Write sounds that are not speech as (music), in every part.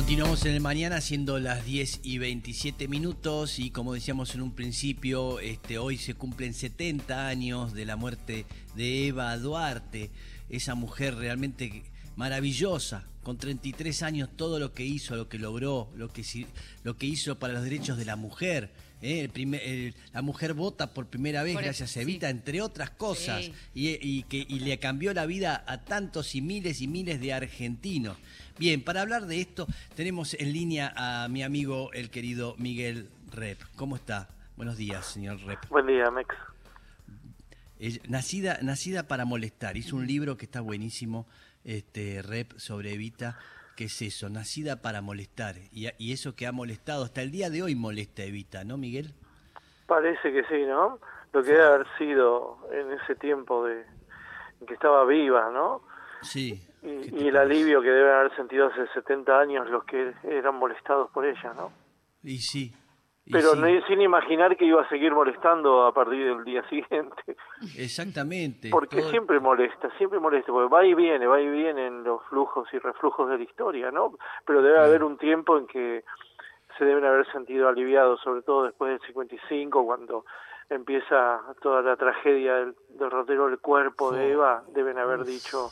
Continuamos en el mañana siendo las 10 y 27 minutos y como decíamos en un principio, este, hoy se cumplen 70 años de la muerte de Eva Duarte, esa mujer realmente maravillosa, con 33 años todo lo que hizo, lo que logró, lo que, lo que hizo para los derechos de la mujer. ¿Eh? El primer, la mujer vota por primera vez gracias a Evita, entre otras cosas, y, que, y le cambió la vida a tantos y miles y miles de argentinos. Bien, para hablar de esto tenemos en línea a mi amigo el querido Miguel Rep. ¿Cómo está? Buenos días, señor Rep. Buen día, Mex. nacida, nacida para molestar. Hizo un libro que está buenísimo, este Rep sobre Evita. ¿Qué es eso? Nacida para molestar. Y, y eso que ha molestado, hasta el día de hoy molesta Evita, ¿no, Miguel? Parece que sí, ¿no? Lo que debe haber sido en ese tiempo de en que estaba viva, ¿no? Sí. Y, el alivio que deben haber sentido hace 70 años los que eran molestados por ella, ¿no? Y sí. Pero sin imaginar que iba a seguir molestando a partir del día siguiente. Exactamente. Porque siempre molesta, siempre molesta, porque va y viene, va y viene en los flujos y reflujos de la historia, ¿no? Pero debe haber un tiempo en que se deben haber sentido aliviados, sobre todo después del 55, cuando empieza toda la tragedia del derrotero del cuerpo de Eva, deben haber dicho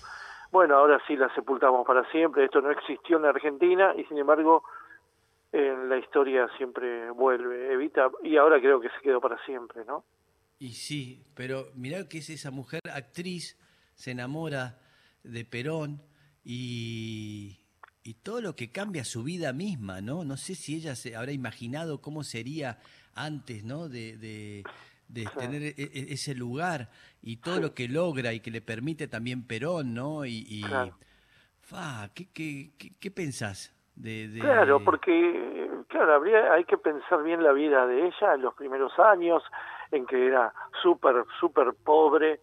bueno, ahora sí la sepultamos para siempre, esto no existió en Argentina y sin embargo la historia siempre vuelve, evita, y ahora creo que se quedó para siempre, ¿no? Y sí, pero mirá que es esa mujer actriz, se enamora de Perón y, y todo lo que cambia su vida misma, ¿no? No sé si ella se habrá imaginado cómo sería antes, ¿no? de, de tener e, e, ese lugar y todo lo que logra y que le permite también Perón, ¿no? Y, fa, ¿qué, qué, qué, pensás? De, Claro, porque claro, habría, hay que pensar bien la vida de ella en los primeros años, en que era súper, súper pobre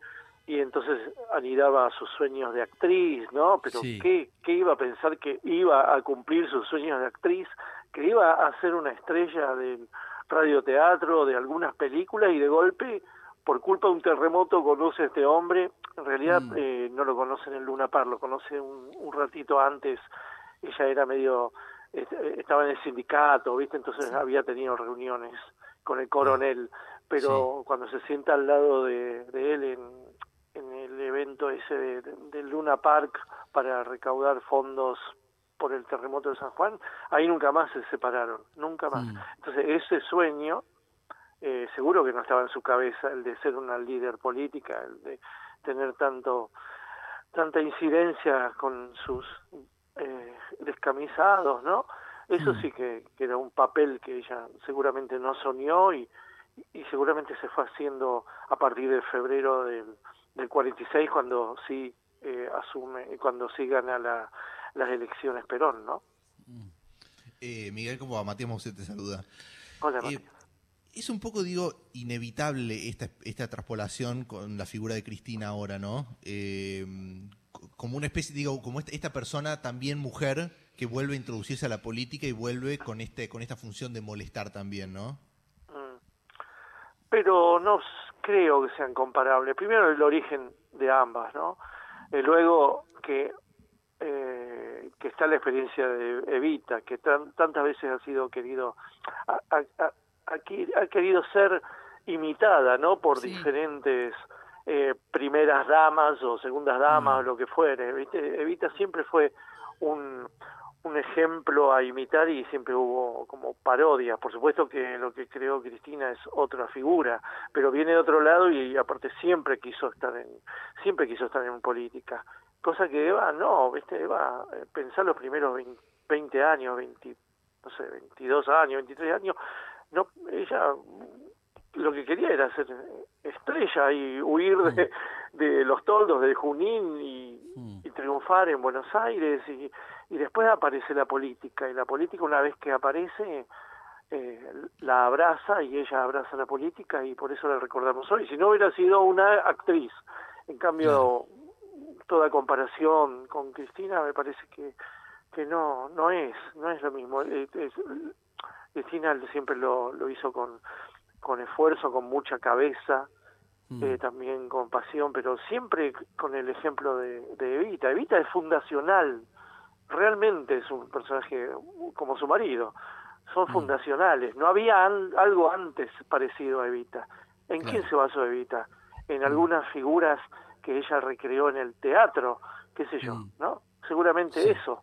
y entonces anidaba sus sueños de actriz, ¿no? Pero ¿qué, ¿qué iba a pensar que iba a cumplir sus sueños de actriz? Que iba a ser una estrella del radioteatro, de algunas películas y de golpe, por culpa de un terremoto, conoce a este hombre. En realidad mm. eh, no lo conoce en el Luna Par, lo conoce un, ratito antes. Ella era medio, estaba en el sindicato, ¿viste? Entonces había tenido reuniones con el coronel, pero cuando se sienta al lado de, él en, en el evento ese del Luna Park para recaudar fondos por el terremoto de San Juan, ahí nunca más se separaron, nunca más. Mm. Entonces ese sueño, eh, seguro que no estaba en su cabeza, el de ser una líder política, el de tener tanto tanta incidencia con sus eh, descamisados, ¿no? Eso mm. sí que, era un papel que ella seguramente no soñó y, y seguramente se fue haciendo a partir de febrero del, del 46 cuando sí eh, asume, cuando sí gana la, las elecciones Perón, ¿no? Eh, Miguel, ¿cómo va? Matías Mouset te saluda. Hola, eh, es un poco, digo, inevitable esta, esta traspolación con la figura de Cristina ahora, ¿no? Eh, como una especie, digo, como esta, persona también mujer que vuelve a introducirse a la política y vuelve con este con esta función de molestar también, ¿no? Mm. Pero no creo que sean comparables. Primero el origen de ambas, ¿no? Y luego que eh, que está la experiencia de Evita, que tantas veces ha sido querido, ha, querido ser imitada, ¿no? Por diferentes eh, primeras damas o segundas damas o mm. lo que fuere. Evita siempre fue un, un ejemplo a imitar y siempre hubo como parodias. Por supuesto que lo que creó Cristina es otra figura, pero viene de otro lado y aparte siempre quiso estar en siempre quiso estar en política cosa que Eva no, ¿viste? Eva, eh, pensar los primeros 20, años, 20, no sé, 22 años, 23 años, no, ella lo que quería era ser estrella y huir de, mm. de los toldos de Junín y, mm. y, triunfar en Buenos Aires y, y después aparece la política y la política una vez que aparece eh, la abraza y ella abraza la política y por eso la recordamos hoy. Si no hubiera sido una actriz, en cambio toda comparación con Cristina me parece que que no no es no es lo mismo Cristina siempre lo, lo hizo con con esfuerzo con mucha cabeza mm. eh, también con pasión pero siempre con el ejemplo de, de Evita Evita es fundacional realmente es un personaje como su marido. Son fundacionales. No había algo antes parecido a Evita. ¿En quién se basó Evita? En algunas figuras que ella recreó en el teatro, qué sé yo, ¿no? Seguramente eso,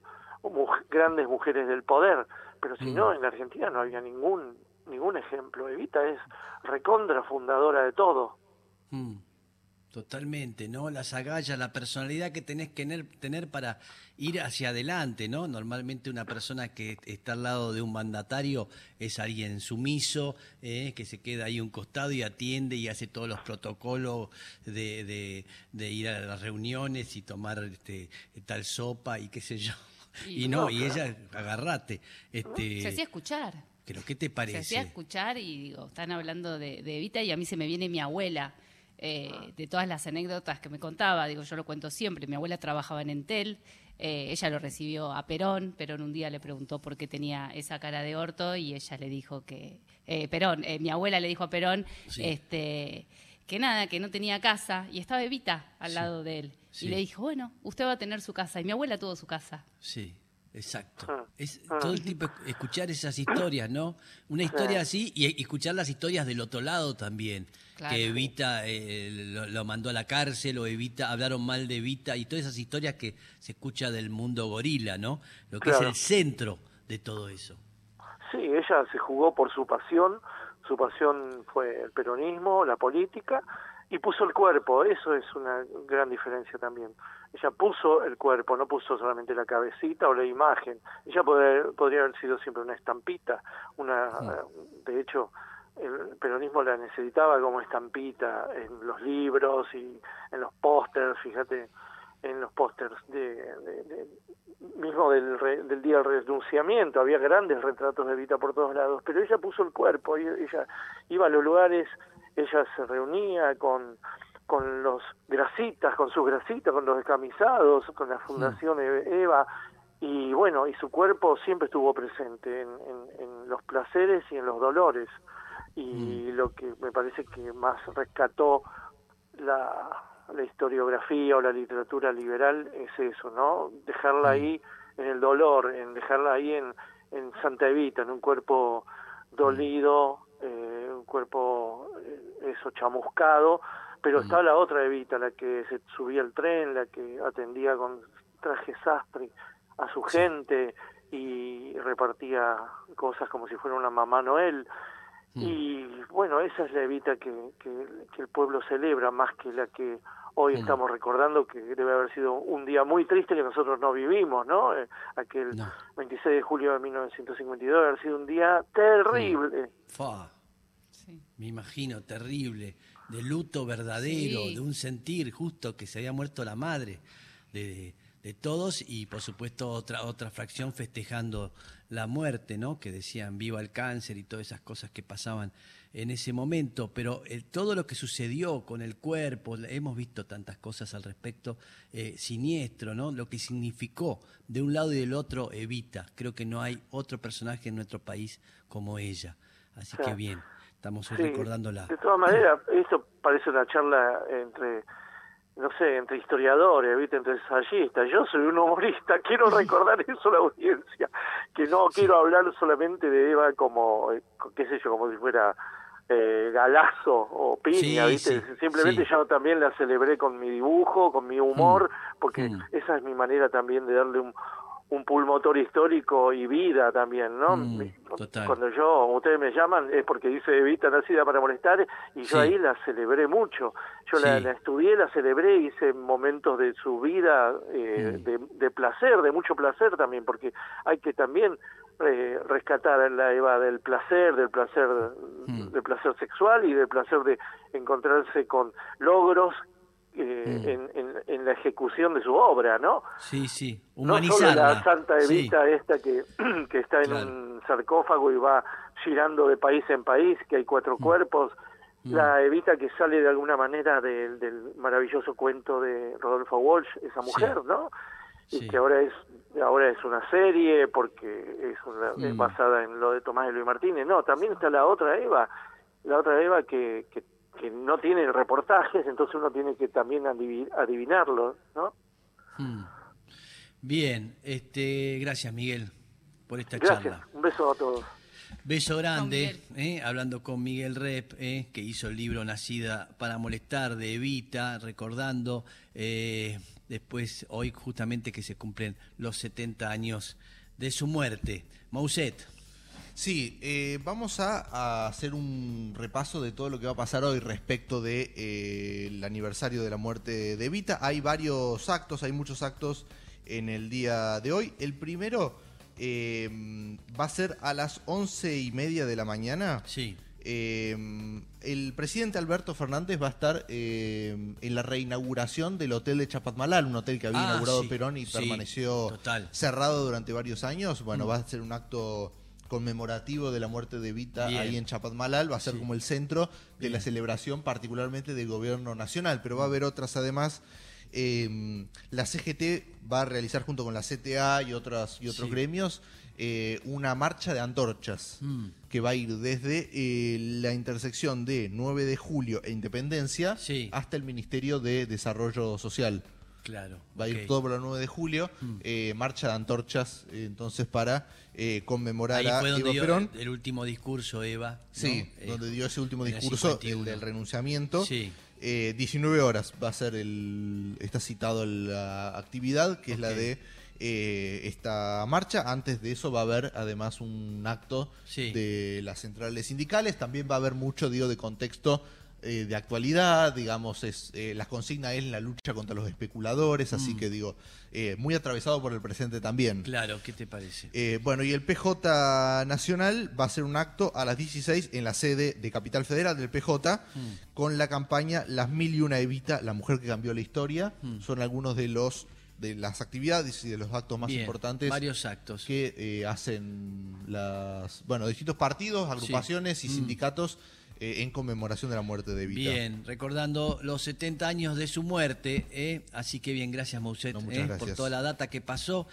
grandes mujeres del poder, pero si no, en la Argentina no había ningún ningún ejemplo. Evita es recontra fundadora de todo. Totalmente, ¿no? Las agallas, la personalidad que tenés que tener, para ir hacia adelante, ¿no? Normalmente una persona que está al lado de un mandatario es alguien sumiso, ¿eh? que se queda ahí un costado y atiende y hace todos los protocolos de, de, ir a las reuniones y tomar este, tal sopa y qué sé yo. Y, no, y ella, agarrate. Este, se hacía escuchar. Pero, ¿qué te parece? Se hacía escuchar y digo, están hablando de, de Evita y a mí se me viene mi abuela eh, de todas las anécdotas que me contaba, digo, yo lo cuento siempre, mi abuela trabajaba en Entel, eh, ella lo recibió a Perón, Perón un día le preguntó por qué tenía esa cara de orto y ella le dijo que, eh, Perón, mi abuela le dijo a Perón, este, que nada, que no tenía casa y estaba Evita al lado de él. Y le dijo, bueno, usted va a tener su casa. Y mi abuela tuvo su casa. Sí. Exacto. Ah, es ah. todo el tiempo escuchar esas historias, ¿no? Una historia así y escuchar las historias del otro lado también. Que Evita eh, lo, mandó a la cárcel o Evita, hablaron mal de Evita y todas esas historias que se escucha del mundo gorila, ¿no? Lo que es el centro de todo eso. Sí, ella se jugó por su pasión, su pasión fue el peronismo, la política, y puso el cuerpo, eso es una gran diferencia también. Ella puso el cuerpo, no puso solamente la cabecita o la imagen. Ella podría, haber sido siempre una estampita, una, de hecho, el peronismo la necesitaba como estampita en los libros y en los pósters, fíjate, en los pósters de, mismo del, del día del renunciamiento, había grandes retratos de Vita por todos lados, pero ella puso el cuerpo, ella iba a los lugares ella se reunía con con los grasitas, con sus grasitas, con los descamisados, con la Fundación Eva, y bueno, y su cuerpo siempre estuvo presente en, en, los placeres y en los dolores. Y mm. lo que me parece que más rescató la, la historiografía o la literatura liberal es eso, ¿no? Dejarla mm. ahí en el dolor, en dejarla ahí en, en Santa Evita, en un cuerpo dolido, eh, un cuerpo eh, eso chamuscado, pero estaba la otra Evita, la que se subía al tren, la que atendía con traje sastre a su gente y repartía cosas como si fuera una mamá Noel. Y bueno, esa es la Evita que, que, el pueblo celebra más que la que hoy estamos recordando que debe haber sido un día muy triste que nosotros no vivimos, ¿no? Eh, aquel 26 de julio de 1952 debe haber sido un día terrible. Me imagino, terrible, de luto verdadero, de un sentir justo que se había muerto la madre de, de todos y por supuesto otra otra fracción festejando la muerte, ¿no? Que decían viva el cáncer y todas esas cosas que pasaban en ese momento, pero eh, todo lo que sucedió con el cuerpo, hemos visto tantas cosas al respecto, eh, siniestro, ¿no? Lo que significó de un lado y del otro Evita. Creo que no hay otro personaje en nuestro país como ella. Así que bien, estamos recordándola. De todas maneras, eso parece una charla entre no sé, entre historiadores, ¿viste? entre ensayistas. Yo soy un humorista, (laughs) quiero recordar (laughs) eso a la audiencia, que no quiero hablar solamente de Eva como, eh, qué sé yo, como si fuera eh, Galazo o Piña, ¿viste? Simplemente yo también la celebré con mi dibujo, con mi humor, mm. porque mm. esa es mi manera también de darle un, un pulmotor histórico y vida también, ¿no? Mm, cuando yo, ustedes me llaman, es porque dice Evita nacida para molestar, y yo ahí la celebré mucho. Yo la, estudié, la celebré, hice momentos de su vida eh, mm. de, placer, de mucho placer también, porque hay que también eh, rescatar a la Eva del placer, del placer, mm. del placer sexual y del placer de encontrarse con logros eh, mm. en, la ejecución de su obra, ¿no? Sí, sí, humanizarla. No solo la Santa Evita esta que, (clears throat) que está en un sarcófago y va girando de país en país, que hay cuatro mm. cuerpos, mm. la Evita que sale de alguna manera del, maravilloso cuento de Rodolfo Walsh, esa mujer, ¿no? Y que ahora es ahora es una serie porque es, basada en lo de Tomás de Luis Martínez. No, también está la otra Eva, la otra Eva que, que que no tiene reportajes, entonces uno tiene que también adivinarlo, ¿no? Hmm. Bien, este, gracias Miguel por esta Gracias, charla. un beso a todos. Beso grande, eh, hablando con Miguel Rep, eh, que hizo el libro Nacida para molestar de Evita, recordando eh, después, hoy justamente que se cumplen los 70 años de su muerte. Mauset, Sí, eh, vamos a, a hacer un repaso de todo lo que va a pasar hoy respecto de eh, aniversario de la muerte de Evita. Hay varios actos, hay muchos actos en el día de hoy. El primero eh, va a ser a las once y media de la mañana. sí, Eh, el presidente Alberto Fernández va a estar eh, en la reinauguración del hotel de Chapatmalal, un hotel que había Ah, inaugurado sí, Perón y sí, permaneció total. cerrado durante varios años. Bueno, Mm. va a ser un acto conmemorativo de la muerte de Vita Bien. ahí en Chapatmalal, va a ser Sí. como el centro de la celebración particularmente del gobierno nacional, pero va a haber otras además. eh, la CGT va a realizar junto con la CTA y, otras, y otros Sí. gremios eh, una marcha de antorchas Mm. que va a ir desde eh, la intersección de 9 de julio e Independencia Sí. hasta el Ministerio de Desarrollo Social. Claro. Va a ir todo por la 9 de julio, Mm. eh, marcha de antorchas, eh, entonces para eh, conmemorar Ahí a fue donde dio Perón. el último discurso, Eva. Sí, Eh, donde dio ese último discurso, 51. el del renunciamiento. Sí. Eh, 19 horas va a ser el. Está citado la actividad, que es la de eh, esta marcha. Antes de eso va a haber además un acto Sí. de las centrales sindicales. También va a haber mucho, digo, de contexto eh, de actualidad. Digamos, es eh, la consigna es la lucha contra los especuladores. Así Mm. que, digo, eh, muy atravesado por el presente también. Claro, ¿qué te parece? Eh, bueno, y el PJ Nacional va a hacer un acto a las 16 en la sede de Capital Federal del PJ Mm. con la campaña Las Mil y Una Evita, la mujer que cambió la historia. Mm. Son algunos de los de las actividades y de los actos más Bien, importantes Varios actos. que hacen las bueno distintos partidos, agrupaciones y sindicatos eh, en conmemoración de la muerte de Evita. Bien, recordando los 70 años de su muerte, ¿eh? así que bien, gracias Mousset No, ¿eh? por toda la data que pasó.